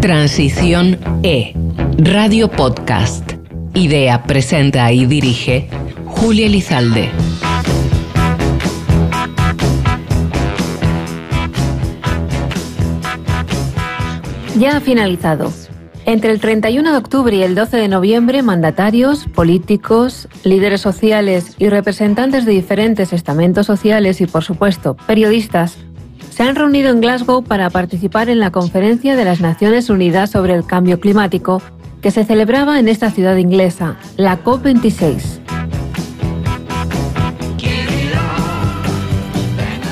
Transición E, Radio Podcast. Idea, presenta y dirige Julia Elizalde. Ya ha finalizado. Entre el 31 de octubre y el 12 de noviembre, mandatarios, políticos, líderes sociales y representantes de diferentes estamentos sociales y, por supuesto, periodistas se han reunido en Glasgow para participar en la conferencia de las Naciones Unidas sobre el Cambio Climático que se celebraba en esta ciudad inglesa, la COP26.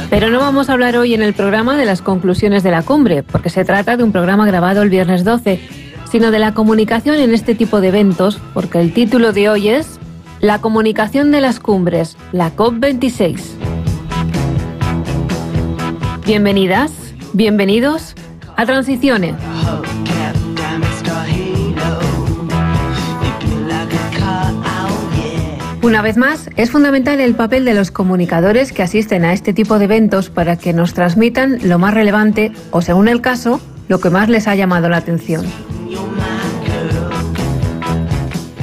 Pero no vamos a hablar hoy en el programa de las conclusiones de la cumbre, porque se trata de un programa grabado el viernes 12, sino de la comunicación en este tipo de eventos, porque el título de hoy es La comunicación de las cumbres, la COP26. Bienvenidas, bienvenidos a Transiciones. Una vez más, es fundamental el papel de los comunicadores que asisten a este tipo de eventos para que nos transmitan lo más relevante o, según el caso, lo que más les ha llamado la atención.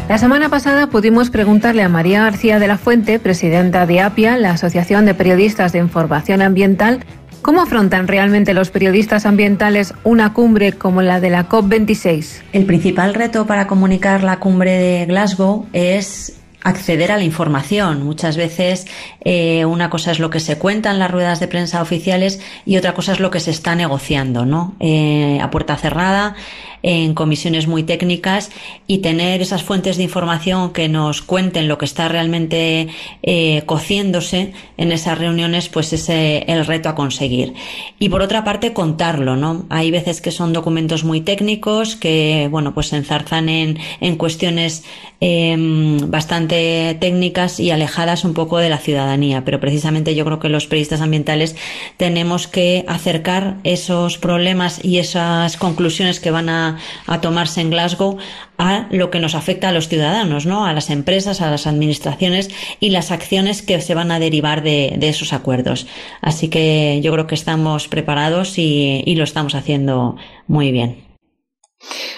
La semana pasada pudimos preguntarle a María García de la Fuente, presidenta de APIA, la Asociación de Periodistas de Información Ambiental, cómo afrontan realmente los periodistas ambientales una cumbre como la de la COP26. El principal reto para comunicar la cumbre de Glasgow es acceder a la información. Muchas veces eh, una cosa es lo que se cuenta en las ruedas de prensa oficiales y otra cosa es lo que se está negociando, ¿no? Eh, a puerta cerrada en comisiones muy técnicas y tener esas fuentes de información que nos cuenten lo que está realmente eh, cociéndose en esas reuniones, pues es el reto a conseguir. Y por otra parte, contarlo, ¿no? Hay veces que son documentos muy técnicos que, bueno, pues se enzarzan en, en cuestiones em, bastante técnicas y alejadas un poco de la ciudadanía, pero precisamente yo creo que los periodistas ambientales tenemos que acercar esos problemas y esas conclusiones que van a a, tomarse en Glasgow a lo que nos afecta a los ciudadanos, ¿no? a las empresas, a las administraciones y las acciones que se van a derivar de, esos acuerdos. Así que yo creo que estamos preparados y lo estamos haciendo muy bien.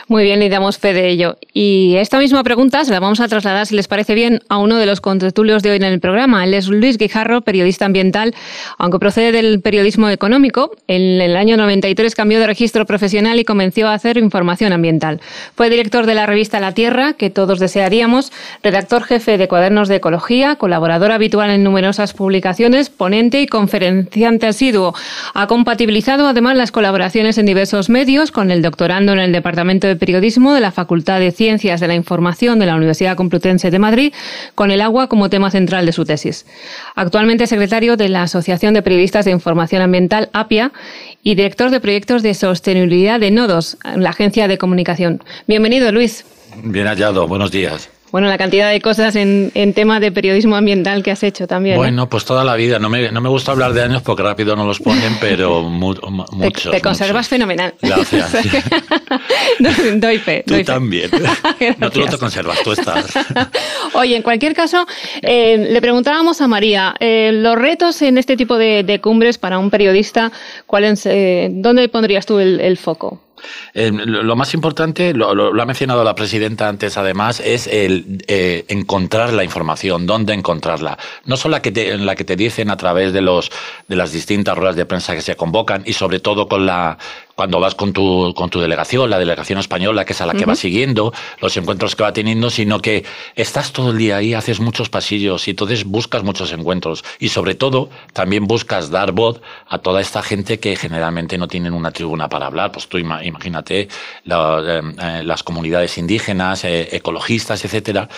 Muy bien, y damos fe de ello. Y esta misma pregunta se la vamos a trasladar, si les parece bien, a uno de los contertulios de hoy en el programa. Él es Luis Guijarro, periodista ambiental, aunque procede del periodismo económico. En el año 93 cambió de registro profesional y comenzó a hacer información ambiental. Fue director de la revista La Tierra, que todos desearíamos, redactor jefe de Cuadernos de Ecología, colaborador habitual en numerosas publicaciones, ponente y conferenciante asiduo. Ha compatibilizado además las colaboraciones en diversos medios con el doctorando en el Departamento de Periodismo de la Facultad de Ciencias de la Información de la Universidad Complutense de Madrid, con el agua como tema central de su tesis. Actualmente secretario de la Asociación de Periodistas de Información Ambiental, APIA, y director de proyectos de sostenibilidad de Nodos, la agencia de comunicación. Bienvenido, Luis. Bien hallado, buenos días. Bueno, la cantidad de cosas en, en tema de periodismo ambiental que has hecho también. ¿eh? Bueno, pues toda la vida. No me, no me gusta hablar de años porque rápido no los ponen, pero mu muchos. Te, conservas fenomenal. Gracias. doy fe. Tú también. no, tú no te conservas, tú estás. Oye, en cualquier caso, eh, le preguntábamos a María, eh, los retos en este tipo de, de cumbres para un periodista, ¿cuáles, eh, ¿dónde pondrías tú el, el foco? Eh, lo más importante, lo, ha mencionado la presidenta antes además, es el eh, encontrar la información, dónde encontrarla. No solo la que, te, la que te dicen a través de, los, de las distintas ruedas de prensa que se convocan y sobre todo con la, cuando vas con tu, con tu delegación, la delegación española, que es a la que vas siguiendo, los encuentros que va teniendo, sino que estás todo el día ahí, haces muchos pasillos y entonces buscas muchos encuentros. Y sobre todo, también buscas dar voz a toda esta gente que generalmente no tienen una tribuna para hablar. Pues tú imagínate eh, eh, las comunidades indígenas, eh, ecologistas, etcétera.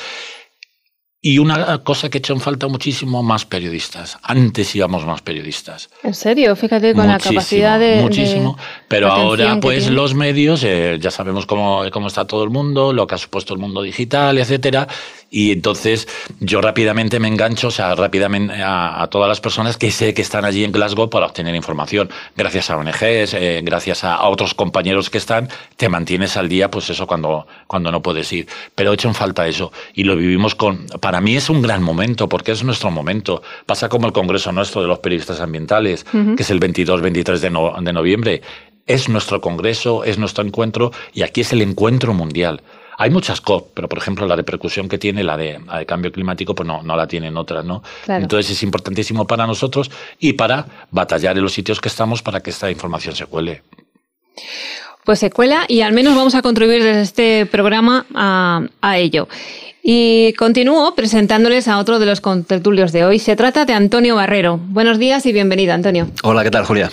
Y una cosa que en falta muchísimo, más periodistas. Antes íbamos más periodistas. ¿En serio? Fíjate con la capacidad de... Muchísimo. Pero ahora pues los medios, ya sabemos cómo, cómo está todo el mundo, lo que ha supuesto el mundo digital, etcétera. Y entonces yo rápidamente me engancho, o sea, rápidamente a, todas las personas que sé que están allí en Glasgow para obtener información. Gracias a ONGs, eh, gracias a, otros compañeros que están, te mantienes al día, pues eso cuando, cuando no puedes ir. Pero he hecho en falta eso y lo vivimos con... Para mí es un gran momento, porque es nuestro momento. Pasa como el Congreso nuestro de los periodistas ambientales, que es el 22-23 de, de noviembre es nuestro congreso, es nuestro encuentro y aquí es el encuentro mundial. Hay muchas COP, pero por ejemplo la repercusión que tiene la de, cambio climático, pues no, no la tienen otras, ¿no? Entonces es importantísimo para nosotros y para batallar en los sitios que estamos para que esta información se cuele. Pues se cuela y al menos vamos a contribuir desde este programa a, a ello. Y continúo presentándoles a otro de los contertulios de hoy. Se trata de Antonio Barrero. Buenos días y bienvenido, Antonio. Hola, ¿qué tal, Julia?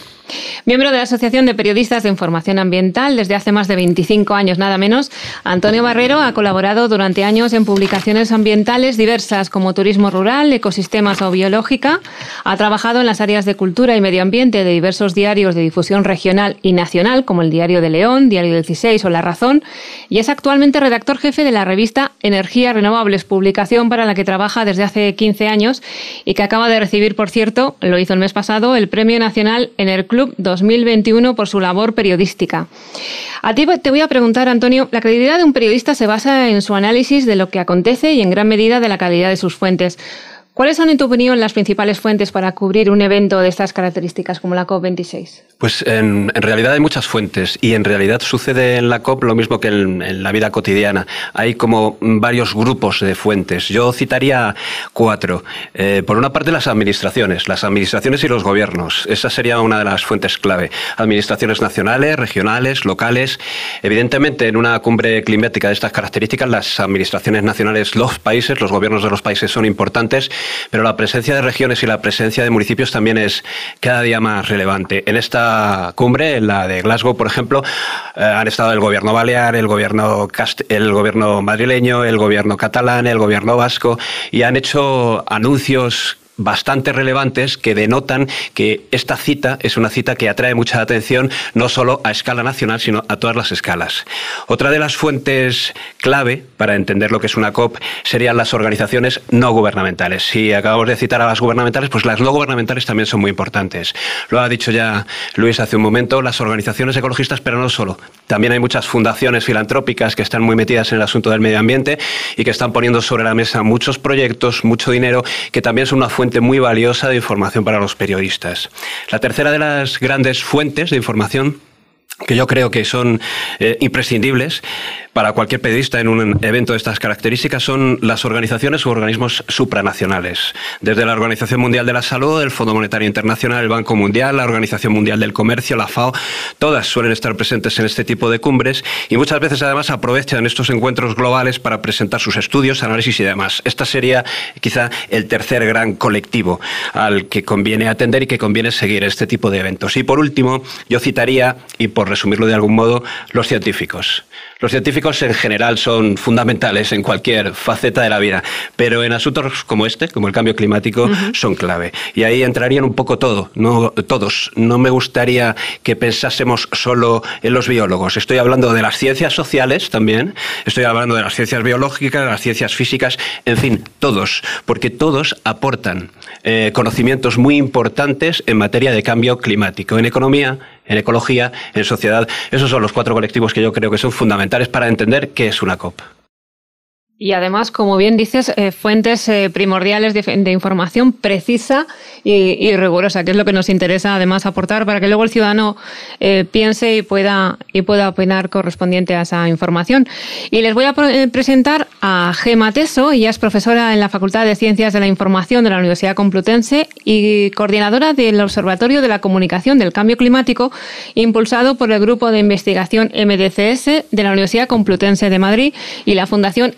Miembro de la Asociación de Periodistas de Información Ambiental desde hace más de 25 años, nada menos, Antonio Barrero ha colaborado durante años en publicaciones ambientales diversas como turismo rural, ecosistemas o biológica. Ha trabajado en las áreas de cultura y medio ambiente de diversos diarios de difusión regional y nacional, como el Diario de León, Diario 16 o La Razón, y es actualmente redactor jefe de la revista Energías Renovables, publicación para la que trabaja desde hace 15 años y que acaba de recibir, por cierto, lo hizo el mes pasado, el Premio Nacional Enerclub Club 2021 por su labor periodística. A ti te voy a preguntar, Antonio, la credibilidad de un periodista se basa en su análisis de lo que acontece y en gran medida de la calidad de sus fuentes. ¿Cuáles son, en tu opinión, las principales fuentes para cubrir un evento de estas características como la COP26? Pues en, realidad hay muchas fuentes y en realidad sucede en la COP lo mismo que en, la vida cotidiana. Hay como varios grupos de fuentes. Yo citaría cuatro. Eh, por una parte, las administraciones, las administraciones y los gobiernos. Esa sería una de las fuentes clave. Administraciones nacionales, regionales, locales. Evidentemente, en una cumbre climática de estas características, las administraciones nacionales, los países, los gobiernos de los países son importantes pero la presencia de regiones y la presencia de municipios también es cada día más relevante. En esta cumbre, en la de Glasgow, por ejemplo, eh, han estado el gobierno balear, el gobierno, el gobierno madrileño, el gobierno catalán, el gobierno vasco, y han hecho anuncios bastante relevantes que denotan que esta cita es una cita que atrae mucha atención no solo a escala nacional, sino a todas las escalas. Otra de las fuentes clave para entender lo que es una COP serían las organizaciones no gubernamentales. Si acabamos de citar a las gubernamentales, pues las no gubernamentales también son muy importantes. Lo ha dicho ya Luis hace un momento, las organizaciones ecologistas, pero no solo. También hay muchas fundaciones filantrópicas que están muy metidas en el asunto del medio ambiente y que están poniendo sobre la mesa muchos proyectos, mucho dinero, que también son una fuente muy valiosa de información para los periodistas. La tercera de las grandes fuentes de información que yo creo que son eh, imprescindibles para cualquier periodista en un evento de estas características son las organizaciones u organismos supranacionales. Desde la Organización Mundial de la Salud, el Fondo Monetario Internacional, el Banco Mundial, la Organización Mundial del Comercio, la FAO, todas suelen estar presentes en este tipo de cumbres y muchas veces además aprovechan estos encuentros globales para presentar sus estudios, análisis y demás. Esta sería quizá el tercer gran colectivo al que conviene atender y que conviene seguir este tipo de eventos. Y por último, yo citaría, y por resumirlo de algún modo, los científicos. Los científicos en general son fundamentales en cualquier faceta de la vida, pero en asuntos como este, como el cambio climático, son clave. Y ahí entrarían un poco todo, no todos. No me gustaría que pensásemos solo en los biólogos. Estoy hablando de las ciencias sociales también, estoy hablando de las ciencias biológicas, las ciencias físicas, en fin, todos, porque todos aportan eh, conocimientos muy importantes en materia de cambio climático, en economía, en ecología, en sociedad. Esos son los cuatro colectivos que yo creo que son fundamentales para entender qué es una COP. Y además, como bien dices, eh, fuentes eh, primordiales de, información precisa y, rigurosa, que es lo que nos interesa además aportar para que luego el ciudadano eh, piense y pueda, y pueda opinar correspondiente a esa información. Y les voy a presentar a Gema Teso, ella es profesora en la Facultad de Ciencias de la Información de la Universidad Complutense y coordinadora del Observatorio de la Comunicación del Cambio Climático, impulsado por el Grupo de Investigación MDCS de la Universidad Complutense de Madrid y la Fundación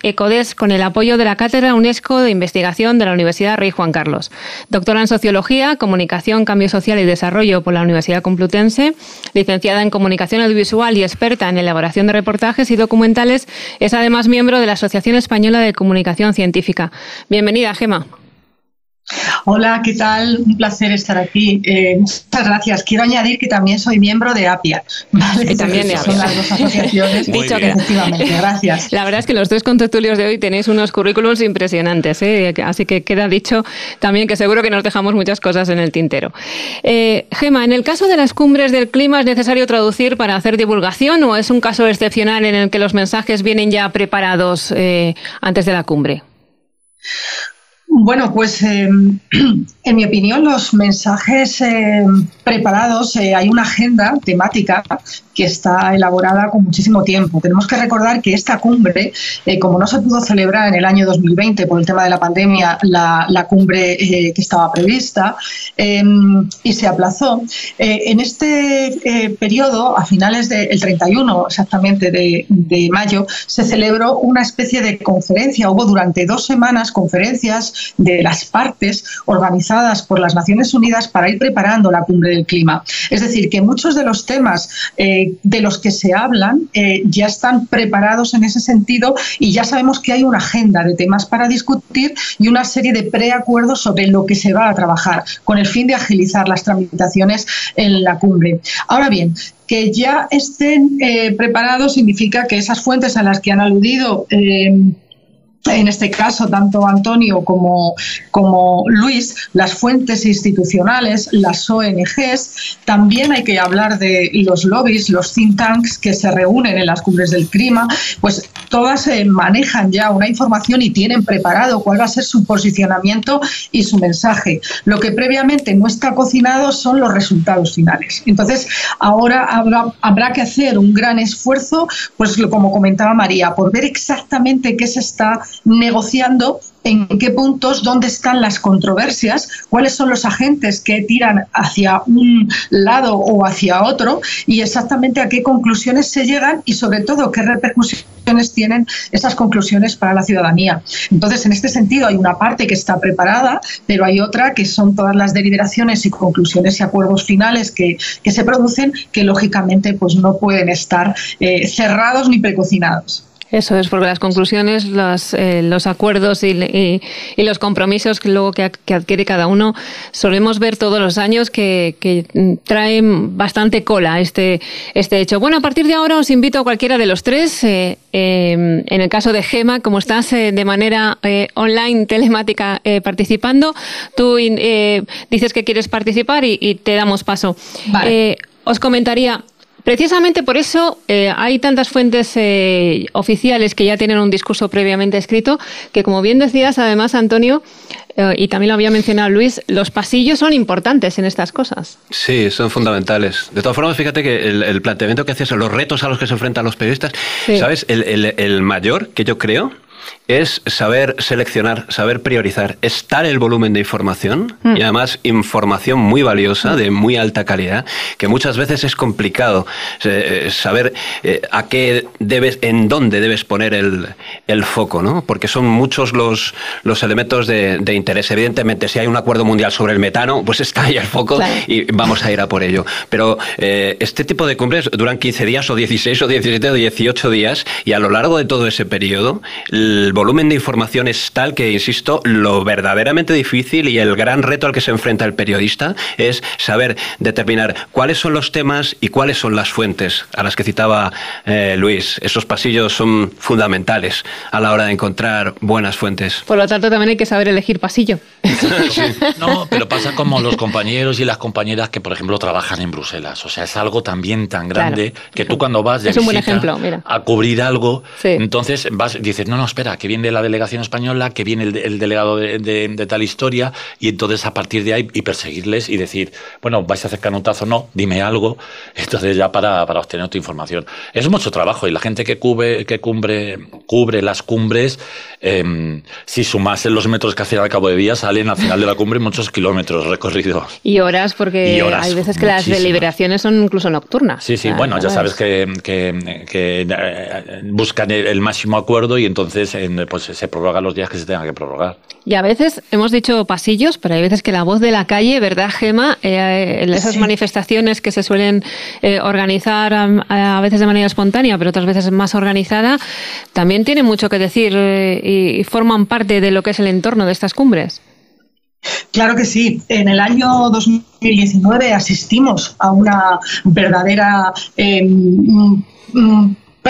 Con el apoyo de la Cátedra UNESCO de Investigación de la Universidad Rey Juan Carlos. Doctora en Sociología, Comunicación, Cambio Social y Desarrollo por la Universidad Complutense, licenciada en Comunicación Audiovisual y experta en elaboración de reportajes y documentales, es además miembro de la Asociación Española de Comunicación Científica. Bienvenida, Gema. Hola, ¿qué tal? Un placer estar aquí. Eh, muchas gracias. Quiero añadir que también soy miembro de APIA. ¿vale? también de Son las dos asociaciones. Dicho que, efectivamente, gracias. La verdad es que los dos contertulios de hoy tenéis unos currículums impresionantes, ¿eh? así que queda dicho también que seguro que nos dejamos muchas cosas en el tintero. Eh, Gema, en el caso de las cumbres del clima, ¿es necesario traducir para hacer divulgación o es un caso excepcional en el que los mensajes vienen ya preparados antes de la cumbre? Bueno, pues em, en mi opinión los mensajes em, preparados, eh, hay una agenda temática que está elaborada con muchísimo tiempo. Tenemos que recordar que esta cumbre, eh, como no se pudo celebrar en el año 2020 por el tema de la pandemia, la, cumbre eh, que estaba prevista, em, y se aplazó, en este periodo, a finales del 31 exactamente de, de mayo, se celebró una especie de conferencia. Hubo durante dos semanas conferencias de las partes organizadas por las Naciones Unidas para ir preparando la cumbre del clima. Es decir, que muchos de los temas eh, de los que se hablan eh, ya están preparados en ese sentido y ya sabemos que hay una agenda de temas para discutir y una serie de preacuerdos sobre lo que se va a trabajar con el fin de agilizar las tramitaciones en la cumbre. Ahora bien, que ya estén eh, preparados significa que esas fuentes a las que han aludido en este caso, tanto Antonio como, como Luis, las fuentes institucionales, las ONGs, también hay que hablar de los lobbies, los think tanks que se reúnen en las cumbres del clima, pues todas eh, manejan ya una información y tienen preparado cuál va a ser su posicionamiento y su mensaje. Lo que previamente no está cocinado son los resultados finales. Entonces, ahora habrá, habrá que hacer un gran esfuerzo, pues como comentaba María, por ver exactamente qué se está negociando en qué puntos, dónde están las controversias, cuáles son los agentes que tiran hacia un lado o hacia otro y exactamente a qué conclusiones se llegan y sobre todo qué repercusiones tienen esas conclusiones para la ciudadanía. Entonces, en este sentido, hay una parte que está preparada, pero hay otra que son todas las deliberaciones y conclusiones y acuerdos finales que, se producen que lógicamente pues no pueden estar eh, cerrados ni precocinados. Eso es, porque las conclusiones, los, eh, los acuerdos y, los compromisos que luego que, adquiere cada uno, solemos ver todos los años que, traen bastante cola este, este hecho. Bueno, a partir de ahora os invito a cualquiera de los tres. Eh, em, en el caso de Gema, como estás eh, de manera online, telemática, participando, tú dices que quieres participar y, te damos paso. os comentaría, Precisamente por eso eh, hay tantas fuentes eh, oficiales que ya tienen un discurso previamente escrito, que como bien decías, además, Antonio, eh, y también lo había mencionado Luis, los pasillos son importantes en estas cosas. Sí, son fundamentales. De todas formas, fíjate que el, planteamiento que hacías, los retos a los que se enfrentan los periodistas, ¿sabes? el mayor que yo creo es saber seleccionar, saber priorizar, estar el volumen de información mm. y además información muy valiosa, de muy alta calidad, que muchas veces es complicado eh, saber eh, a qué debes, en dónde debes poner el, foco, ¿no? Porque son muchos los, los elementos de, interés. Evidentemente, si hay un acuerdo mundial sobre el metano, pues está ahí el foco y vamos a ir a por ello. Pero eh, este tipo de cumbres duran 15 días o 16 o 17 o 18 días y a lo largo de todo ese periodo, el volumen de información es tal que, insisto, lo verdaderamente difícil y el gran reto al que se enfrenta el periodista es saber determinar cuáles son los temas y cuáles son las fuentes a las que citaba eh, Luis. Esos pasillos son fundamentales a la hora de encontrar buenas fuentes. Por lo tanto, también hay que saber elegir pasillo. No, pero pasa como los compañeros y las compañeras que, por ejemplo, trabajan en Bruselas. O sea, es algo también tan grande que tú cuando vas de a cubrir algo, entonces vas dices, no, no, espera, que viene la delegación española, que viene el, delegado de, tal historia, y entonces a partir de ahí y perseguirles y decir, bueno, vais a hacer canutazo, no, dime algo, entonces ya para, obtener tu información. Es mucho trabajo y la gente que cubre, que cumbre, cubre las cumbres, eh, si sumasen los metros que hacen al cabo de día, salen al final de la cumbre muchos kilómetros recorridos. Y horas, porque hay veces que las deliberaciones son incluso nocturnas. Sí, sí, bueno, ya sabes que, eh, buscan el, máximo acuerdo y entonces pues se prorrogan los días que se tengan que prorrogar. Y a veces hemos dicho pasillos, pero hay veces que la voz de la calle, ¿verdad, Gema? Eh, en esas manifestaciones que se suelen eh, organizar a, veces de manera espontánea, pero otras veces más organizada, también tienen mucho que decir eh, y, forman parte de lo que es el entorno de estas cumbres. Claro que sí. En el año 2019 asistimos a una verdadera em,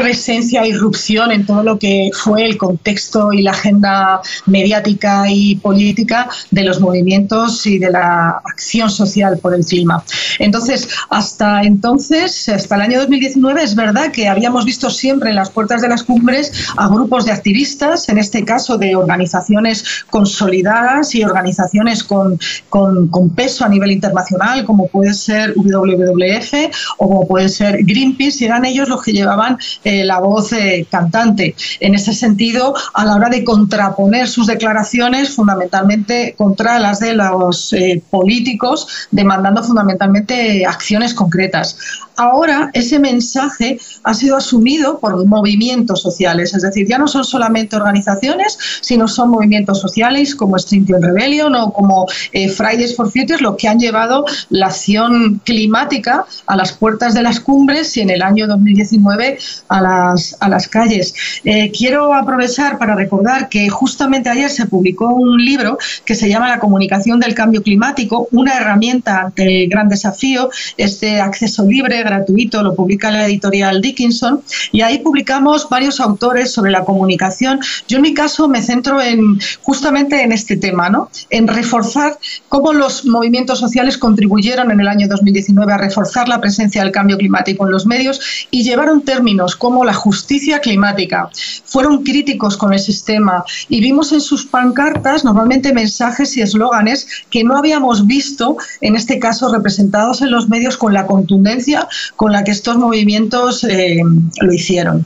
presencia e irrupción en todo lo que fue el contexto y la agenda mediática y política de los movimientos y de la acción social por el clima. Entonces, hasta entonces, hasta el año 2019, es verdad que habíamos visto siempre en las puertas de las cumbres a grupos de activistas, en este caso de organizaciones consolidadas y organizaciones con, con, peso a nivel internacional, como puede ser WWF o como puede ser Greenpeace, y eran ellos los que llevaban eh, la voz eh, cantante. En ese sentido, a la hora de contraponer sus declaraciones, fundamentalmente contra las de los eh, políticos, demandando fundamentalmente acciones concretas. Ahora ese mensaje ha sido asumido por movimientos sociales, es decir, ya no son solamente organizaciones, sino son movimientos sociales como Extinction Rebellion o como eh, Fridays for Future, lo que han llevado la acción climática a las puertas de las cumbres y en el año 2019 a las, a las calles. Eh, quiero aprovechar para recordar que justamente ayer se publicó un libro que se llama La comunicación del cambio climático, una herramienta ante el gran desafío, este acceso libre, gratuito, lo publica la editorial Dickinson, y ahí publicamos varios autores sobre la comunicación. Yo en mi caso me centro en justamente en este tema, ¿no? en reforzar cómo los movimientos sociales contribuyeron en el año 2019 a reforzar la presencia del cambio climático en los medios y llevaron términos como la justicia climática. Fueron críticos con el sistema y vimos en sus pancartas normalmente mensajes y eslóganes que no habíamos visto, en este caso representados en los medios con la contundencia con la que estos movimientos eh, lo hicieron.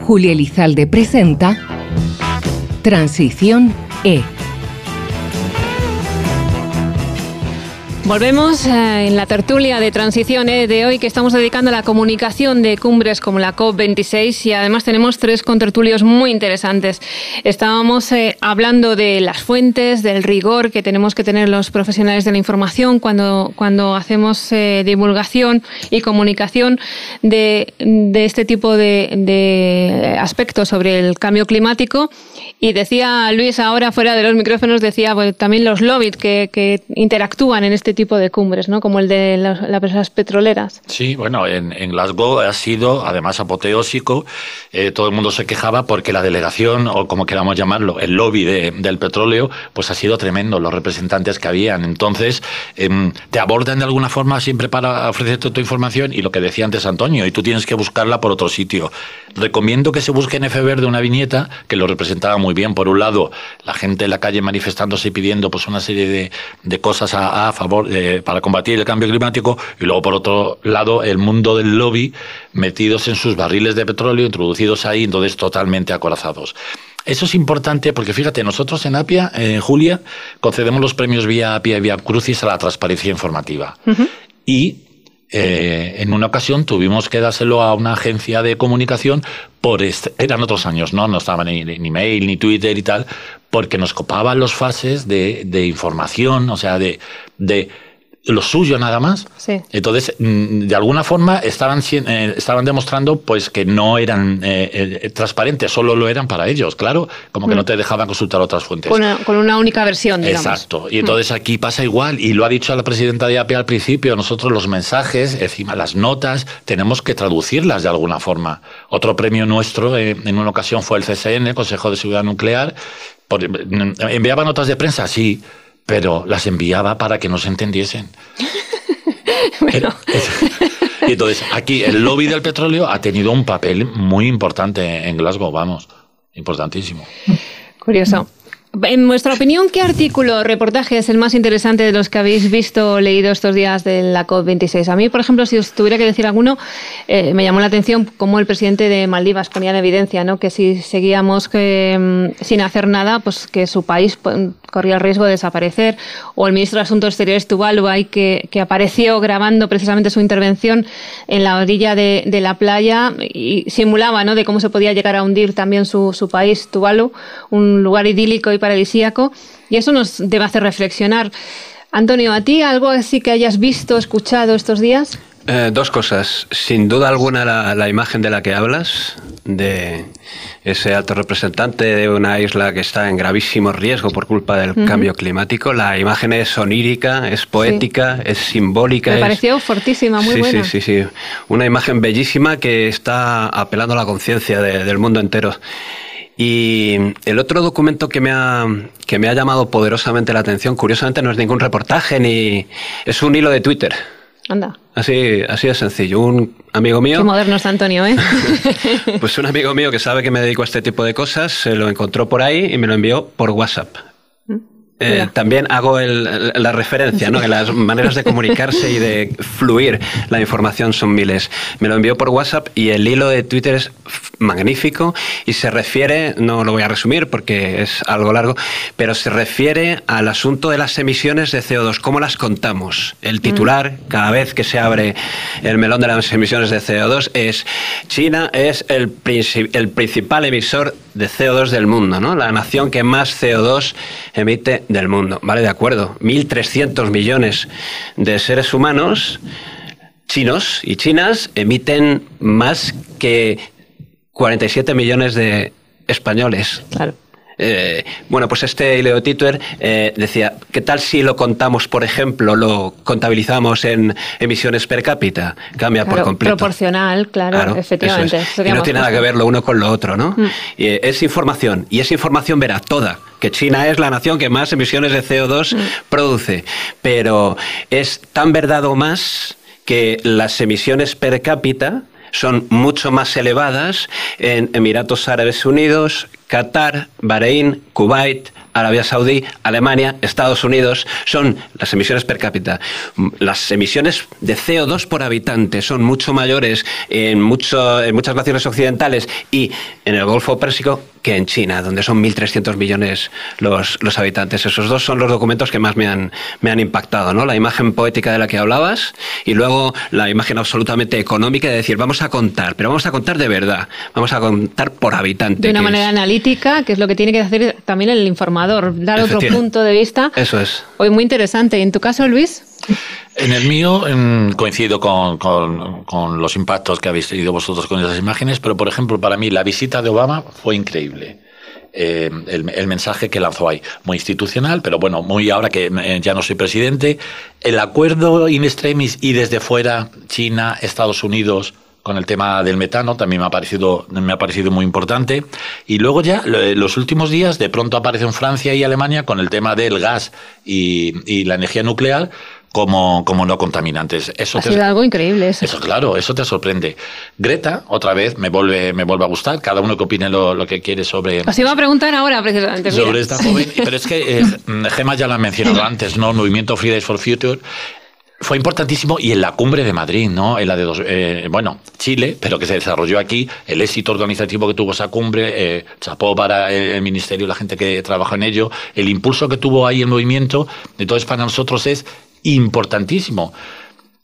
Julia Elizalde presenta Transición E Volvemos eh, en la tertulia de transición eh, de hoy que estamos dedicando a la comunicación de cumbres como la COP26 y además tenemos tres contertulios muy interesantes. Estábamos eh, hablando de las fuentes, del rigor que tenemos que tener los profesionales de la información cuando, cuando hacemos divulgación y comunicación de, de este tipo de, de aspectos sobre el cambio climático. Y decía Luis ahora fuera de los micrófonos, decía también los lobbies que, que interactúan en este tipo de cumbres, ¿no? Como el de las, las petroleras. Sí, bueno, en, en, Glasgow ha sido además apoteósico. Eh, todo el mundo se quejaba porque la delegación, o como queramos llamarlo, el lobby de, del petróleo, pues ha sido tremendo, los representantes que habían. Entonces, eh, te abordan de alguna forma siempre para ofrecerte tu información y lo que decía antes Antonio, y tú tienes que buscarla por otro sitio. Recomiendo que se busque en F de una viñeta que lo representaba muy bien. Por un lado, la gente en la calle manifestándose y pidiendo pues una serie de, de cosas a, a favor eh, para combatir el cambio climático y luego por otro lado el mundo del lobby metidos en sus barriles de petróleo, introducidos ahí, entonces totalmente acorazados. Eso es importante porque fíjate, nosotros en APIA, en Julia, concedemos los premios vía APIA y vía Crucis a la transparencia informativa. Y eh, en una ocasión tuvimos que dárselo a una agencia de comunicación por este, eran otros años, ¿no? No estaba ni, ni mail, ni Twitter y tal, porque nos copaban los fases de, de información, o sea, de, de lo suyo nada más. Entonces, mm, de alguna forma estaban, eh, estaban demostrando pues que no eran eh, eh, transparentes, solo lo eran para ellos, claro, como que no mm. te dejaban consultar otras fuentes. Con una, única versión, digamos. Exacto. Y entonces aquí pasa igual, y lo ha dicho la presidenta de APE al principio, nosotros los mensajes, encima las notas, tenemos que traducirlas de alguna forma. Otro premio nuestro en una ocasión fue el CSN, Consejo de Seguridad Nuclear, enviaba notas de prensa, sí, pero las enviaba para que no se entendiesen. y entonces, aquí el lobby del petróleo ha tenido un papel muy importante en Glasgow, vamos, importantísimo. Curioso. En vuestra opinión, ¿qué artículo o reportaje es el más interesante de los que habéis visto o leído estos días de la COP26? A mí, por ejemplo, si os tuviera que decir alguno, eh, me llamó la atención cómo el presidente de Maldivas ponía en evidencia ¿no? que si seguíamos mm, sin hacer nada, pues que su país pues, corría el riesgo de desaparecer. O el ministro de Asuntos Exteriores Tuvalu, que, que apareció grabando precisamente su intervención en la orilla de, la playa y simulaba ¿no? de cómo se podía llegar a hundir también su, su país, Tuvalu, un lugar idílico y paradisíaco, y eso nos debe hacer reflexionar. Antonio, ¿a ti algo así que hayas visto, escuchado estos días? Eh, dos cosas. Sin duda alguna la, imagen de la que hablas, de ese alto representante de una isla que está en gravísimo riesgo por culpa del cambio climático. La imagen es onírica, es poética, es simbólica. Me es... pareció fortísima, muy sí, buena. Sí, sí, sí. Una imagen bellísima que está apelando a la conciencia del mundo entero. Y el otro documento que me, ha, que me ha llamado poderosamente la atención, curiosamente no es ningún reportaje ni es un hilo de Twitter. Anda. Así, así de sencillo. Un amigo mío. Qué moderno está Antonio, ¿eh? pues un amigo mío que sabe que me dedico a este tipo de cosas se lo encontró por ahí y me lo envió por WhatsApp. Eh, también hago el, la referencia, ¿no? que las maneras de comunicarse y de fluir la información son miles. Me lo envió por WhatsApp y el hilo de Twitter es magnífico y se refiere, no lo voy a resumir porque es algo largo, pero se refiere al asunto de las emisiones de CO2, cómo las contamos. El titular, cada vez que se abre el melón de las emisiones de CO2, es China es el, el principal emisor de CO2 del mundo, ¿no? la nación que más CO2 emite del mundo. Vale, de acuerdo. 1.300 millones de seres humanos chinos y chinas emiten más que 47 millones de españoles. Claro. Eh, bueno, pues este de Twitter eh, decía, ¿qué tal si lo contamos, por ejemplo, lo contabilizamos en emisiones per cápita? Cambia claro, por completo. Proporcional, claro, Claro, efectivamente. eso es. Y no tiene nada que ver lo uno con lo otro, ¿no? Y, eh, es información, y esa información verá toda, que China es la nación que más emisiones de CO2 produce, pero es tan verdad o más que las emisiones per cápita son mucho más elevadas en Emiratos Árabes Unidos, Qatar, Bahrein, Kuwait, Arabia Saudí, Alemania, Estados Unidos, son las emisiones per cápita. Las emisiones de CO2 por habitante son mucho mayores en, mucho, en muchas naciones occidentales y en el Golfo Pérsico que en China, donde son 1.300 millones los, los habitantes. Esos dos son los documentos que más me han, me han impactado, ¿no? La imagen poética de la que hablabas y luego la imagen absolutamente económica de decir, vamos a contar, pero vamos a contar de verdad, vamos a contar por habitante. De una manera es- analítica, que es lo que tiene que hacer también el informador, dar otro punto de vista. Eso es. Hoy muy interesante. ¿Y en tu caso, Luis? En el mío em, coincido con, con- con los impactos que habéis tenido vosotros con esas imágenes, pero por ejemplo, para mí la visita de Obama fue increíble. Eh, el, el mensaje que lanzó ahí, muy institucional, pero bueno, muy ahora que eh, ya no soy presidente, el acuerdo in extremis y desde fuera, China, Estados Unidos, con el tema del metano también me ha parecido me ha parecido muy importante y luego ya lo- los últimos días de pronto aparecen Francia y Alemania con el tema del gas y, y la energía nuclear como, como no contaminantes eso Ha te- sido algo increíble eso. eso, claro, eso te sorprende. Greta, otra vez, me vuelve, me vuelve a gustar. Cada uno que opine lo, lo que quiere sobre, Os iba a preguntar ahora, precisamente. mira. sobre esta joven. Pero es que eh, Gema ya lo ha mencionado antes, ¿no? El movimiento Fridays for Future. Fue importantísimo y en la cumbre de Madrid, ¿no? En la de dos, eh, bueno, Chile, pero que se desarrolló aquí, el éxito organizativo que tuvo esa cumbre, eh, chapó para el, ministerio, la gente que trabaja en ello, el impulso que tuvo ahí el movimiento, entonces para nosotros es importantísimo.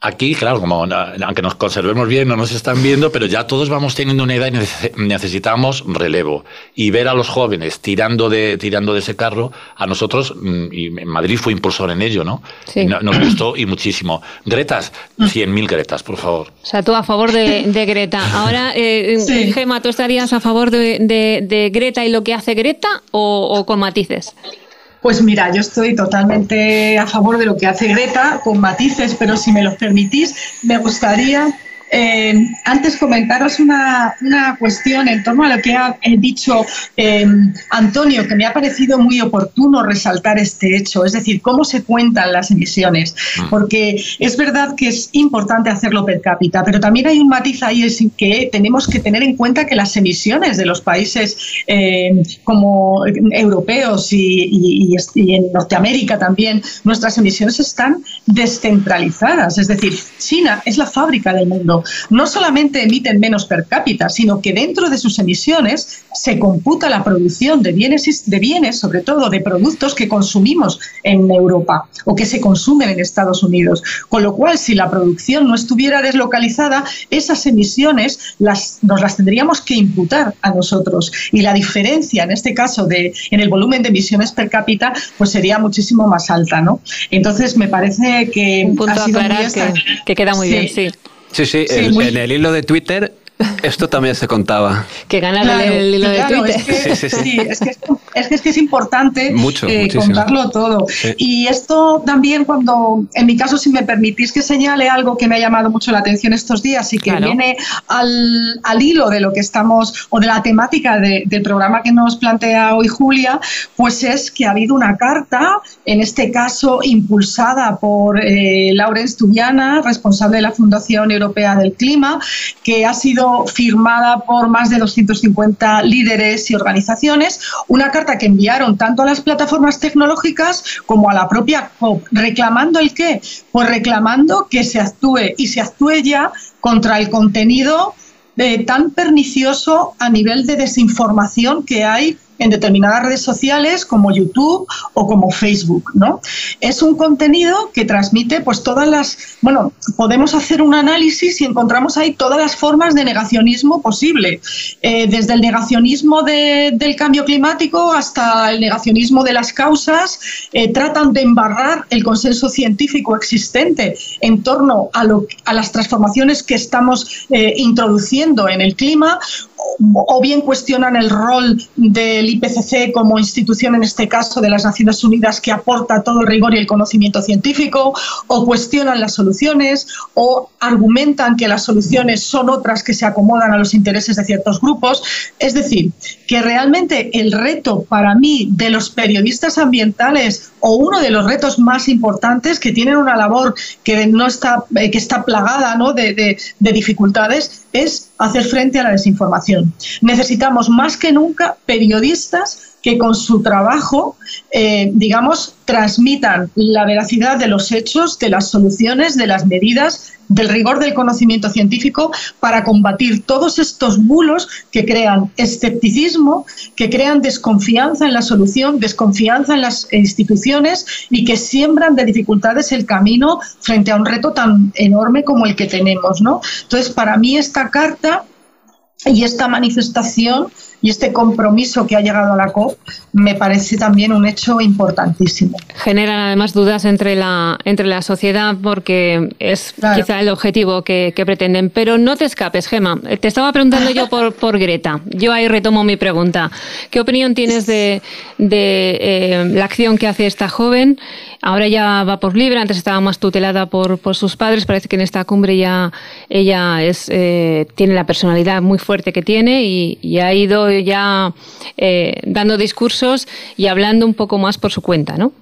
Aquí, claro, como no- aunque nos conservemos bien, no nos están viendo, pero ya todos vamos teniendo una edad y nece- necesitamos relevo. Y ver a los jóvenes tirando de, tirando de ese carro, a nosotros, mm, y en Madrid fue impulsor en ello, ¿no? Sí. No- Nos gustó y muchísimo. Gretas, 100.000 Gretas, por favor. O sea, tú a favor de, de Greta. Ahora, eh, Sí. Gema, ¿tú estarías a favor de, de- de Greta y lo que hace Greta o, o con matices? Pues mira, yo estoy totalmente a favor de lo que hace Greta, con matices, pero si me lo permitís, me gustaría eh, antes comentaros una, una cuestión en torno a lo que ha dicho eh, Antonio, que me ha parecido muy oportuno resaltar este hecho, es decir, cómo se cuentan las emisiones, porque es verdad que es importante hacerlo per cápita, pero también hay un matiz ahí es que tenemos que tener en cuenta que las emisiones de los países eh, como europeos y, y- y en Norteamérica también, nuestras emisiones están descentralizadas, es decir, China es la fábrica del mundo. No solamente emiten menos per cápita, sino que dentro de sus emisiones se computa la producción de bienes, de bienes, sobre todo de productos que consumimos en Europa o que se consumen en Estados Unidos. Con lo cual, si la producción no estuviera deslocalizada, esas emisiones las, nos las tendríamos que imputar a nosotros. Y la diferencia, en este caso, de, en el volumen de emisiones per cápita, pues sería muchísimo más alta. ¿no? Entonces, me parece que Un punto ha sido aclarar que, queda muy Sí. bien, sí. Sí, sí, Sí, el- muy- en el hilo de Twitter Esto también se contaba. Que ganas el hilo de Twitter. Es que, sí, sí, es, que, es, que, es, importante eh, contarlo todo. Y esto también cuando, en mi caso, si me permitís que señale algo que me ha llamado mucho la atención estos días y que viene al, al, hilo de lo que estamos, o de la temática del programa que nos plantea hoy Julia, pues es que ha habido una carta, en este caso impulsada por eh, Laurence Tubiana, responsable de la Fundación Europea del Clima, que ha sido firmada por más de 250 líderes y organizaciones, una carta que enviaron tanto a las plataformas tecnológicas como a la propia COP, reclamando el qué? Pues reclamando que se actúe y se actúe ya contra el contenido eh, tan pernicioso a nivel de desinformación que hay en determinadas redes sociales como YouTube o como Facebook, ¿no? Es un contenido que transmite pues todas las, bueno, podemos hacer un análisis y encontramos ahí todas las formas de negacionismo posible, eh, desde el negacionismo del cambio climático hasta el negacionismo de las causas, eh, tratan de embarrar el consenso científico existente en torno a, lo, a las transformaciones que estamos eh, introduciendo en el clima o bien cuestionan el rol del IPCC como institución, en este caso de las Naciones Unidas, que aporta todo el rigor y el conocimiento científico, o cuestionan las soluciones, o argumentan que las soluciones son otras que se acomodan a los intereses de ciertos grupos. Es decir, que realmente el reto para mí de los periodistas ambientales o uno de los retos más importantes que tienen una labor que no está eh, que está plagada ¿no? de, de dificultades es hacer frente a la desinformación. Necesitamos más que nunca periodistas que con su trabajo, eh, digamos, transmitan la veracidad de los hechos, de las soluciones, de las medidas, del rigor del conocimiento científico para combatir todos estos bulos que crean escepticismo, que crean desconfianza en la solución, desconfianza en las instituciones y que siembran de dificultades el camino frente a un reto tan enorme como el que tenemos. ¿no? Entonces, para mí esta carta y esta manifestación y este compromiso que ha llegado a la COP me parece también un hecho importantísimo. Generan además dudas entre la, entre la sociedad porque es quizá el objetivo que, pretenden. Pero no te escapes, Gema. Te estaba preguntando yo por, por Greta. Yo ahí retomo mi pregunta. ¿Qué opinión tienes de, de eh, la acción que hace esta joven? Ahora ya va por libre, antes estaba más tutelada por, por sus padres. Parece que en esta cumbre ya ella es, eh, tiene la personalidad muy fuerte que tiene y, y ha ido ya eh, dando discursos y hablando un poco más por su cuenta, ¿no?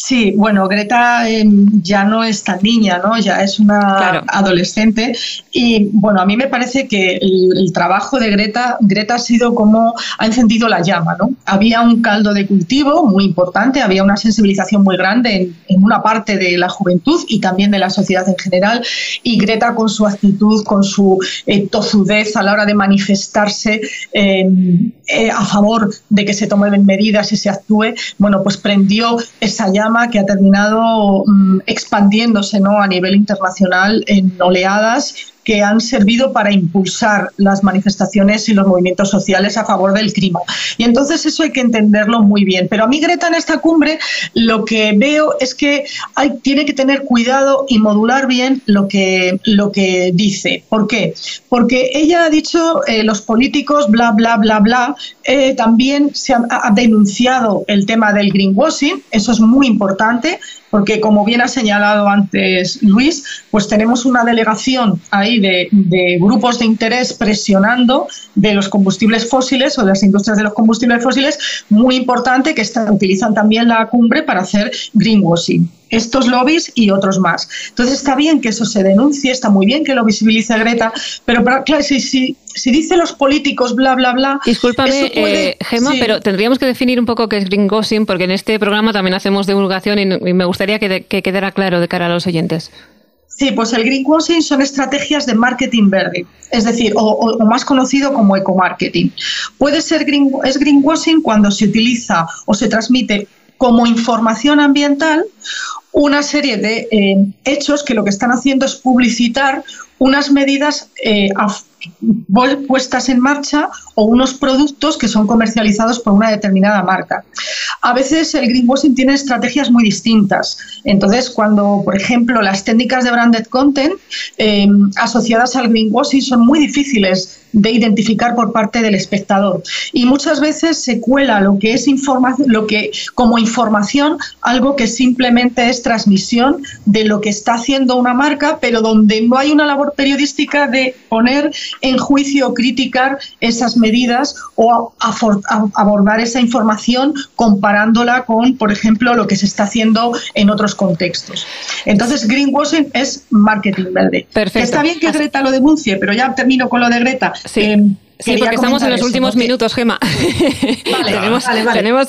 Sí, bueno, Greta em, ya no es tan niña, ¿no? Ya es una adolescente y bueno, a mí me parece que el, trabajo de Greta, Greta ha sido como ha encendido la llama, ¿no? Había un caldo de cultivo muy importante, había una sensibilización muy grande en, una parte de la juventud y también de la sociedad en general y Greta con su actitud, con su eh, tozudez a la hora de manifestarse em, eh, a favor de que se tomen medidas y se actúe, bueno, pues prendió esa llama que ha terminado mm, expandiéndose ¿no? a nivel internacional en oleadas que han servido para impulsar las manifestaciones y los movimientos sociales a favor del clima. Y entonces eso hay que entenderlo muy bien. Pero a mí Greta en esta cumbre lo que veo es que tiene que tener cuidado y modular bien lo que, lo que dice. ¿Por qué? Porque ella ha dicho eh, los políticos bla, bla, bla, bla. Eh, también se ha, ha denunciado el tema del greenwashing. Eso es muy importante porque como bien ha señalado antes Luis, pues tenemos una delegación ahí de, grupos de interés presionando de los combustibles fósiles o de las industrias de los combustibles fósiles muy importante que utilizan también la cumbre para hacer greenwashing estos lobbies y otros más. Entonces está bien que eso se denuncie, está muy bien que lo visibilice Greta, pero claro, si, si, si dice los políticos bla, bla, bla... Discúlpame, eh, Gemma, pero tendríamos que definir un poco qué es greenwashing, porque en este programa también hacemos divulgación y, me gustaría que, que quedara claro de cara a los oyentes. Sí, pues el greenwashing son estrategias de marketing verde, es decir, o, más conocido como ecomarketing. Puede ser green, es greenwashing cuando se utiliza o se transmite como información ambiental una serie de eh, hechos que lo que están haciendo es publicitar unas medidas eh, puestas en marcha o unos productos que son comercializados por una determinada marca. A veces el greenwashing tiene estrategias muy distintas. Entonces, cuando, por ejemplo, las técnicas de branded content eh, asociadas al greenwashing son muy difíciles de identificar por parte del espectador. Y muchas veces se cuela lo que es información, lo que como información, algo que simplemente es transmisión de lo que está haciendo una marca, pero donde no hay una labor periodística de poner en juicio o criticar esas medidas o abordar esa información comparándola con, por ejemplo, lo que se está haciendo en otros contextos. Entonces, greenwashing es marketing verde. Perfecto. Está bien que Greta lo denuncie, pero ya termino con lo de Greta. Sí. Em, Sí, porque estamos en los últimos minutos, Gema. tenemos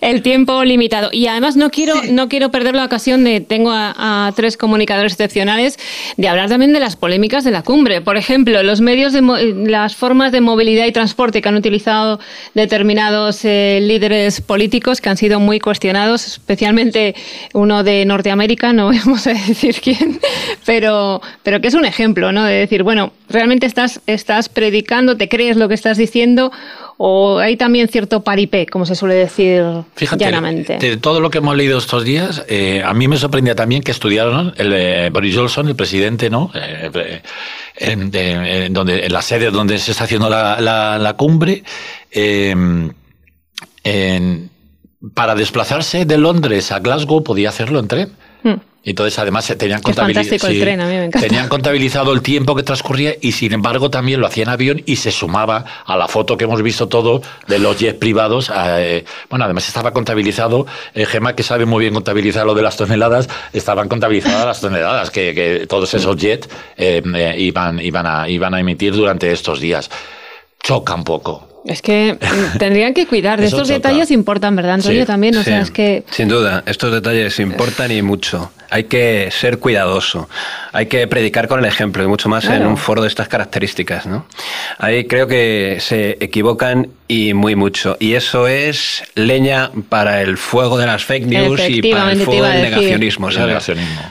el, tiempo limitado. Y además no quiero, no quiero perder la ocasión de, tengo a, tres comunicadores excepcionales, de hablar también de las polémicas de la cumbre. Por ejemplo, los medios de las formas de movilidad y transporte que han utilizado determinados eh, líderes políticos que han sido muy cuestionados, especialmente uno de Norteamérica, no vamos a decir quién, pero, pero que es un ejemplo, ¿no? De decir, bueno, realmente estás, estás predicando te crees lo que estás diciendo o hay también cierto paripé, como se suele decir Fíjate, llanamente. De todo lo que hemos leído estos días, eh, a mí me sorprendía también que estudiaron el, eh, Boris Johnson, el presidente, ¿no? Eh, en, donde, en la sede donde se está haciendo la, cumbre, para desplazarse de Londres a Glasgow podía hacerlo en tren. Hmm. Entonces, además, tenían, tenían contabilizado el tiempo que transcurría y, sin embargo, también lo hacían avión y se sumaba a la foto que hemos visto todo de los jets privados. Eh, bueno, además estaba contabilizado, eh, Gema, que sabe muy bien contabilizar lo de las toneladas, estaban contabilizadas las toneladas que, todos esos jets eh, iban, iban, a, iban a emitir durante estos días. Choca un poco. Es que tendrían que cuidar de estos detalles importan, ¿verdad, Antonio? también, o sea, es que... Sin duda, estos detalles importan y mucho hay que ser cuidadoso, hay que predicar con el ejemplo y mucho más en un foro de estas características. ¿no? Ahí creo que se equivocan y muy mucho. Y eso es leña para el fuego de las fake news y para el fuego del negacionismo. O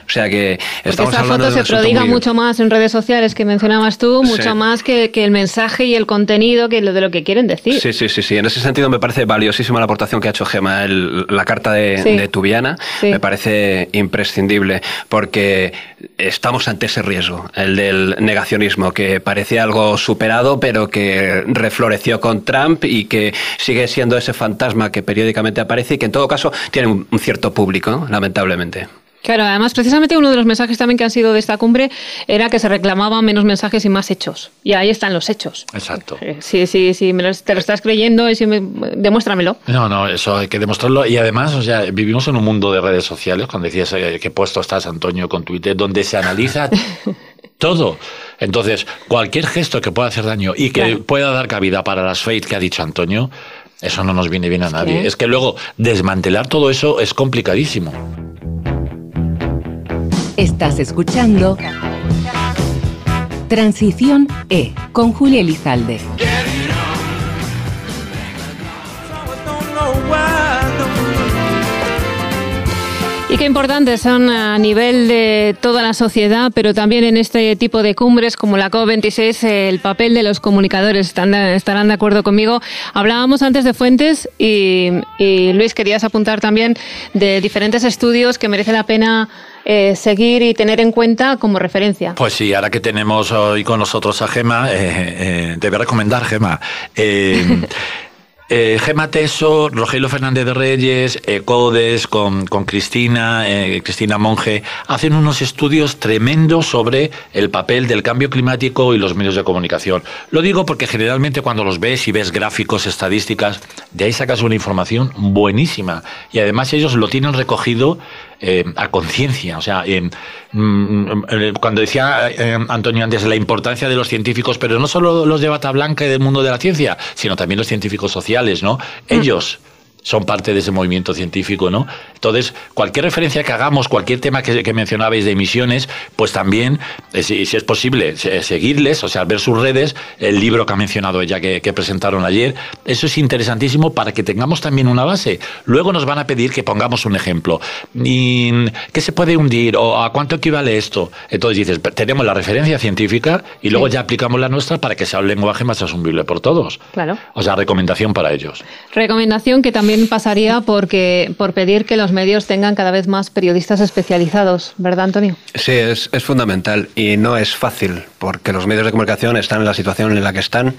sea que estamos esa foto se prodiga mucho más en redes sociales que mencionabas tú, mucho más que, el mensaje y el contenido que lo de lo que quieren decir. Sí, sí, sí, sí. En ese sentido me parece valiosísima la aportación que ha hecho Gema, la carta de, de Tubiana. Me parece imprescindible porque estamos ante ese riesgo, el del negacionismo, que parecía algo superado, pero que refloreció con Trump y que sigue siendo ese fantasma que periódicamente aparece y que en todo caso tiene un cierto público, lamentablemente. Claro, además, precisamente uno de los mensajes también que han sido de esta cumbre era que se reclamaban menos mensajes y más hechos. Y ahí están los hechos. Exacto. Sí, sí, sí, te lo estás creyendo y si demuéstramelo. No, no, eso hay que demostrarlo. Y además, o sea, vivimos en un mundo de redes sociales, cuando decías eh, qué puesto estás, Antonio, con Twitter, donde se analiza todo. Entonces, cualquier gesto que pueda hacer daño y que pueda dar cabida para las faith que ha dicho Antonio, eso no nos viene bien a nadie. Es que luego desmantelar todo eso es complicadísimo. Estás escuchando Transición E con Julia Elizalde. Y qué importantes son a nivel de toda la sociedad, pero también en este tipo de cumbres como la COP26, el papel de los comunicadores. estarán de acuerdo conmigo. Hablábamos antes de fuentes y, y Luis, querías apuntar también de diferentes estudios que merece la pena eh, seguir y tener en cuenta como referencia. Pues sí, ahora que tenemos hoy con nosotros a Gema, eh, eh, recomendar Gema. Eh, Eh, Gema Teso, Rogelio Fernández de Reyes, eh, Codes con, Cristina, eh, Cristina Monge, hacen unos estudios tremendos sobre el papel del cambio climático y los medios de comunicación. Lo digo porque generalmente cuando los ves y ves gráficos, estadísticas, de ahí sacas una información buenísima. Y además ellos lo tienen recogido a conciencia. O sea, mm, cuando decía Antonio antes la importancia de los científicos, pero no solo los de bata blanca y del mundo de la ciencia, sino también los científicos sociales ¿no? Mm. Son parte de ese movimiento científico, ¿no? Entonces, cualquier referencia que hagamos, cualquier tema que, mencionabais de emisiones, pues también, eh, si, es posible, seguirles, o sea, ver sus redes, el libro que ha mencionado ella que, presentaron ayer, eso es interesantísimo para que tengamos también una base. Luego nos van a pedir que pongamos un ejemplo. ¿Qué se puede hundir? ¿O a cuánto equivale esto? Entonces dices, tenemos la referencia científica y luego ya aplicamos la nuestra para que sea un lenguaje más asumible por todos. Claro. O sea, recomendación para ellos. Recomendación que también también pasaría porque, por pedir que los medios tengan cada vez más periodistas especializados, ¿verdad, Antonio? Sí, es, es fundamental y no es fácil porque los medios de comunicación están en la situación en la que están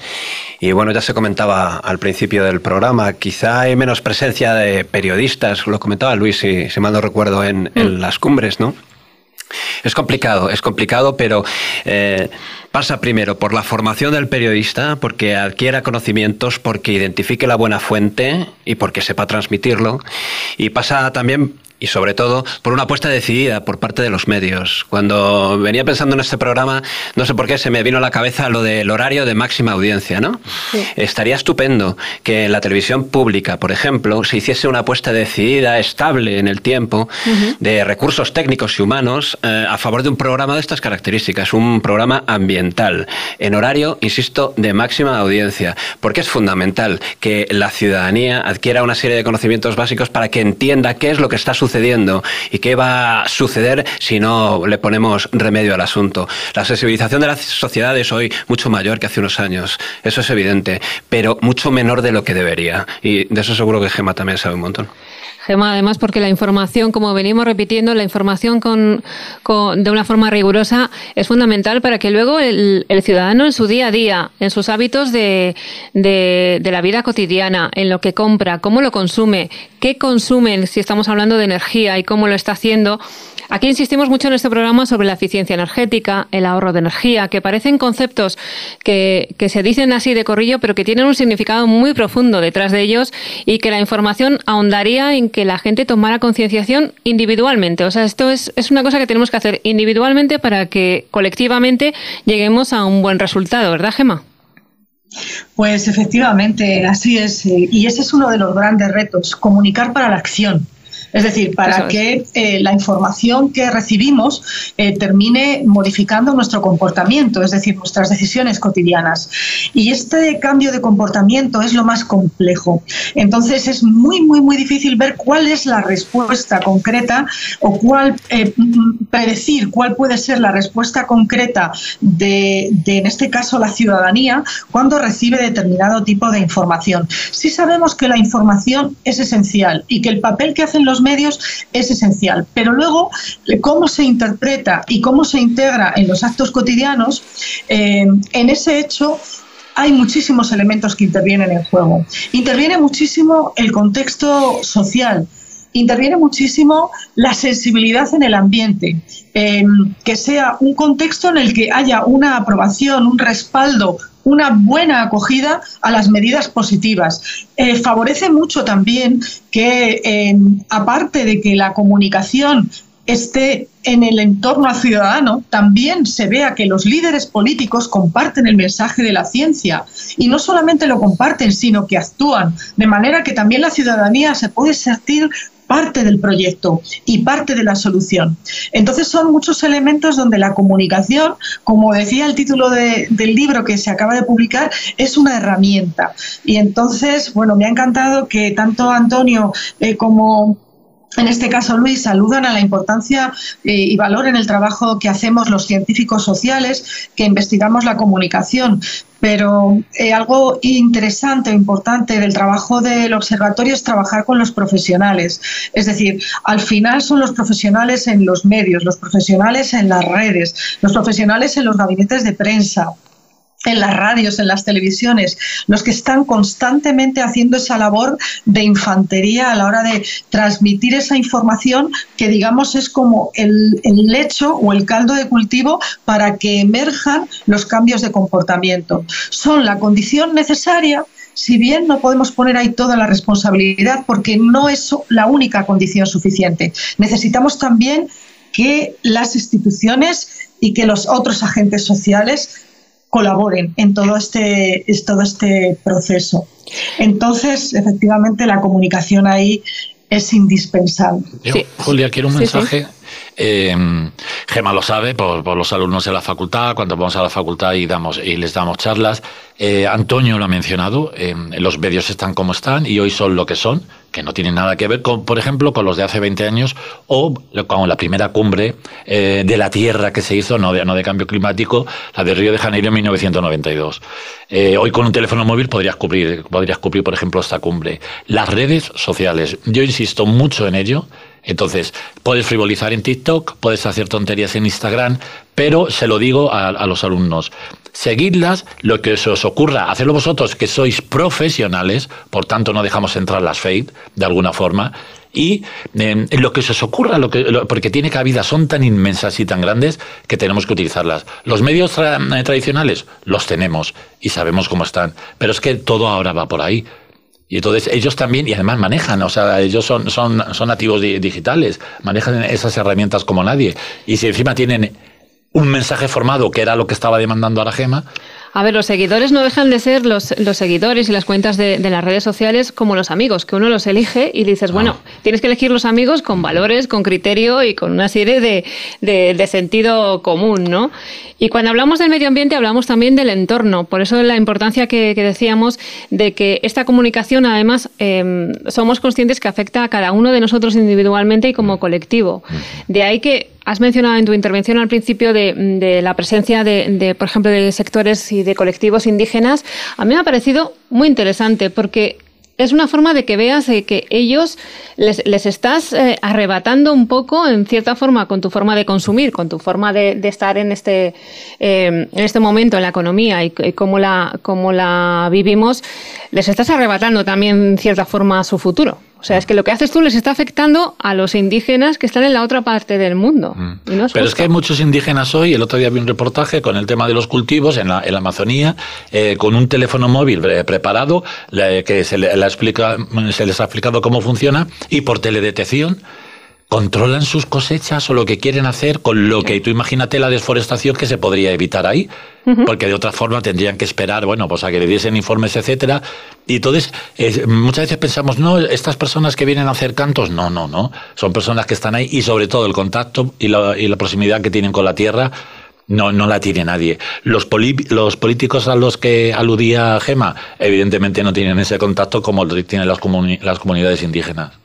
y bueno, ya se comentaba al principio del programa, quizá hay menos presencia de periodistas, lo comentaba Luis, si, si mal no recuerdo, en, en mm. las cumbres, ¿no? Es complicado, es complicado, pero eh, pasa primero por la formación del periodista, porque adquiera conocimientos, porque identifique la buena fuente y porque sepa transmitirlo. Y pasa también y sobre todo por una apuesta decidida por parte de los medios. Cuando venía pensando en este programa, no sé por qué se me vino a la cabeza lo del horario de máxima audiencia, ¿no? Estaría estupendo que en la televisión pública, por ejemplo, se hiciese una apuesta decidida, estable en el tiempo, de recursos técnicos y humanos eh, a favor de un programa de estas características, un programa ambiental, en horario, insisto, de máxima audiencia, porque es fundamental que la ciudadanía adquiera una serie de conocimientos básicos para que entienda qué es lo que está sucediendo y qué va a suceder si no le ponemos remedio al asunto. La sensibilización de la sociedad es hoy mucho mayor que hace unos años, eso es evidente, pero mucho menor de lo que debería. Y de eso seguro que Gema también sabe un montón. Gema, además porque la información, como venimos repitiendo, la información con, de una forma rigurosa es fundamental para que luego el, ciudadano en su día a día, en sus hábitos de, de, la vida cotidiana, en lo que compra, cómo lo consume, qué consumen, si estamos hablando de energía y cómo lo está haciendo, Aquí insistimos mucho en este programa sobre la eficiencia energética, el ahorro de energía, que parecen conceptos que, que, se dicen así de corrillo, pero que tienen un significado muy profundo detrás de ellos y que la información ahondaría en que la gente tomara concienciación individualmente. O sea, esto es, es una cosa que tenemos que hacer individualmente para que colectivamente lleguemos a un buen resultado, ¿verdad, Gema? Pues efectivamente, así es. Y ese es uno de los grandes retos, comunicar para la acción. Es decir, para que eh, la información que recibimos eh, termine modificando nuestro comportamiento, es decir, nuestras decisiones cotidianas. Y este cambio de comportamiento es lo más complejo. Entonces es muy, muy, muy difícil ver cuál es la respuesta concreta o cuál eh, predecir cuál puede ser la respuesta concreta de, de, en este caso, la ciudadanía cuando recibe determinado tipo de información. Sí sabemos que la información es esencial y que el papel que hacen los medios es esencial. Pero luego, cómo se interpreta y cómo se integra en los actos cotidianos, eh, en ese hecho hay muchísimos elementos que intervienen en juego. Interviene muchísimo el contexto social, interviene muchísimo la sensibilidad en el ambiente, eh, que sea un contexto en el que haya una aprobación, un respaldo una buena acogida a las medidas positivas. Eh, favorece mucho también que, aparte de que la comunicación esté en el entorno ciudadano, también se vea que los líderes políticos comparten el mensaje de la ciencia y no solamente lo comparten, sino que actúan, de manera que también la ciudadanía se puede sentir parte del proyecto y parte de la solución. Entonces son muchos elementos donde la comunicación, como decía el título del libro que se acaba de publicar, es una herramienta. Y entonces, bueno, me ha encantado que tanto Antonio eh, como en este caso, Luis, saludan a la importancia eh, y valor en el trabajo que hacemos los científicos sociales, que investigamos la comunicación. Pero eh, algo interesante o importante del trabajo del observatorio es trabajar con los profesionales. Es decir, al final son los profesionales en los medios, los profesionales en las redes, los profesionales en los gabinetes de prensa, en las radios, en las televisiones, los que están constantemente haciendo esa labor de infantería a la hora de transmitir esa información que digamos es como el, lecho o el caldo de cultivo para que emerjan los cambios de comportamiento. Son la condición necesaria si bien no podemos poner ahí toda la responsabilidad porque no es la única condición suficiente. Necesitamos también que las instituciones y que los otros agentes sociales colaboren en todo este, todo este proceso. Entonces, efectivamente, la comunicación ahí es indispensable. Julia, quiero un mensaje eh, Gema lo sabe por, los alumnos de la facultad, cuando vamos a la facultad y, damos, y les damos charlas. Eh, Antonio lo ha mencionado, eh, los medios están como están y hoy son lo que son, que no tienen nada que ver, con, por ejemplo, con los de hace 20 años o con la primera cumbre eh, de la Tierra que se hizo, no de, no de cambio climático, la de Río de Janeiro en 1992. hoy con un teléfono móvil podrías cubrir, podrías cubrir, por ejemplo, esta cumbre. Las redes sociales, yo insisto mucho en ello. Entonces, puedes frivolizar en TikTok, puedes hacer tonterías en Instagram, pero se lo digo a, los alumnos, seguidlas, lo que se os ocurra, hacerlo vosotros que sois profesionales, por tanto no dejamos entrar las fake de alguna forma, y eh, lo que se os ocurra, lo que, porque tiene cabida, son tan inmensas y tan grandes que tenemos que utilizarlas. Los medios eh, tradicionales los tenemos y sabemos cómo están, pero es que todo ahora va por ahí. Y entonces ellos también, y además manejan, o sea, ellos son, son nativos digitales, manejan esas herramientas como nadie. Y si encima tienen un mensaje formado, que era lo que estaba demandando a la Gema, a ver, los seguidores no dejan de ser los, los seguidores y las cuentas de, las redes sociales como los amigos, que uno los elige y dices, bueno, ah. tienes que elegir los amigos con valores, con criterio y con una serie de, de, sentido común, ¿no? Y cuando hablamos del medio ambiente hablamos también del entorno, por eso la importancia que, decíamos de que esta comunicación además em, somos conscientes que afecta a cada uno de nosotros individualmente y como colectivo. De ahí que Has mencionado en tu intervención al principio de, la presencia de, por ejemplo, de sectores y de colectivos indígenas. A mí me ha parecido muy interesante porque es una forma de que veas que ellos les, estás eh, arrebatando un poco, en cierta forma, con tu forma de consumir, con tu forma de, estar en este, eh, en este momento en la economía y, y cómo, la, cómo la vivimos, les estás arrebatando también, en cierta forma, su futuro. O sea, es que lo que haces tú les está afectando a los indígenas que están en la otra parte del mundo. Mm. Pero es que hay muchos indígenas hoy, el otro día vi un reportaje con el tema de los cultivos en la, Amazonía, eh, con un teléfono móvil eh, preparado, que se, le, explica, se les ha explicado cómo funciona, y por teledetección controlan sus cosechas o lo que quieren hacer con lo que tú imagínate la desforestación que se podría evitar ahí, porque de otra forma tendrían que esperar, bueno, pues a que le diesen informes, etcétera. Y entonces muchas veces pensamos, no, estas personas que vienen a hacer cantos, no, no, no, son personas que están ahí y sobre todo el contacto y la, y la proximidad que tienen con la tierra. No, no la tiene nadie. Los, los políticos a los que aludía Gema, evidentemente no tienen ese contacto como lo tienen las, las comunidades indígenas.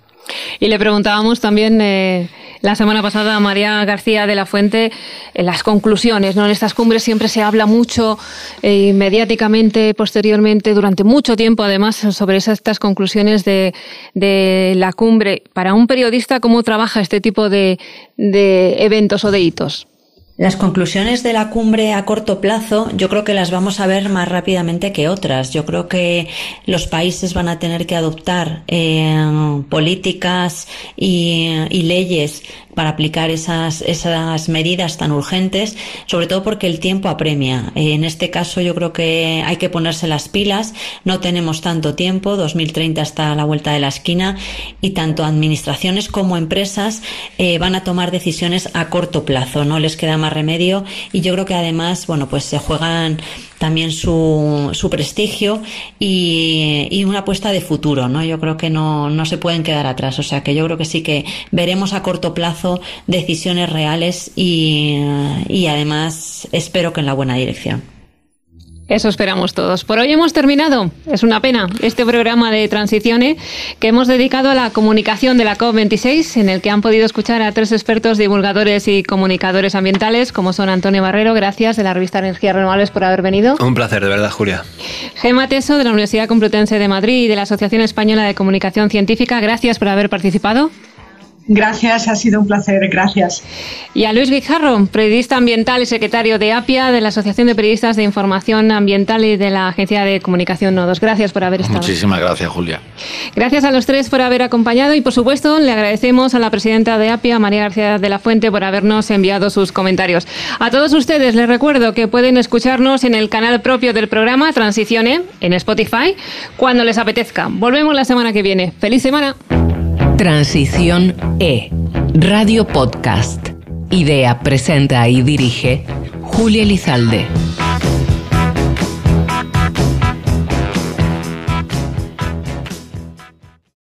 Y le preguntábamos también eh, la semana pasada a María García de la Fuente eh, las conclusiones. ¿no? En estas cumbres siempre se habla mucho eh, mediáticamente, posteriormente, durante mucho tiempo, además, sobre estas conclusiones de, de, la cumbre. Para un periodista, ¿cómo trabaja este tipo de, de eventos o de hitos? Las conclusiones de la cumbre a corto plazo yo creo que las vamos a ver más rápidamente que otras. Yo creo que los países van a tener que adoptar eh, políticas y, leyes para aplicar esas, esas medidas tan urgentes, sobre todo porque el tiempo apremia. En este caso yo creo que hay que ponerse las pilas, no tenemos tanto tiempo, 2030 está a la vuelta de la esquina y tanto administraciones como empresas eh, van a tomar decisiones a corto plazo, no les queda más remedio y yo creo que además, bueno, pues se juegan también su, su prestigio y, y, una apuesta de futuro, ¿no? Yo creo que no, no se pueden quedar atrás, o sea que yo creo que sí que veremos a corto plazo decisiones reales y, y además espero que en la buena dirección. Eso esperamos todos. Por hoy hemos terminado. Es una pena este programa de Transiciones que hemos dedicado a la comunicación de la COP26, en el que han podido escuchar a tres expertos divulgadores y comunicadores ambientales, como son Antonio Barrero, gracias, de la revista Energías Renovables, por haber venido. Un placer, de verdad, Julia. Gema Teso, de la Universidad Complutense de Madrid y de la Asociación Española de Comunicación Científica, gracias por haber participado. Gracias, ha sido un placer, gracias. Y a Luis Guijarro, periodista ambiental y secretario de APIA, de la Asociación de Periodistas de Información Ambiental y de la Agencia de Comunicación Nodos. Gracias por haber estado. Muchísimas gracias, Julia. Gracias a los tres por haber acompañado y, por supuesto, le agradecemos a la presidenta de APIA, María García de la Fuente, por habernos enviado sus comentarios. A todos ustedes les recuerdo que pueden escucharnos en el canal propio del programa Transicione, en Spotify, cuando les apetezca. Volvemos la semana que viene. ¡Feliz semana! Transición E. Radio Podcast. Idea, presenta y dirige Julia Lizalde.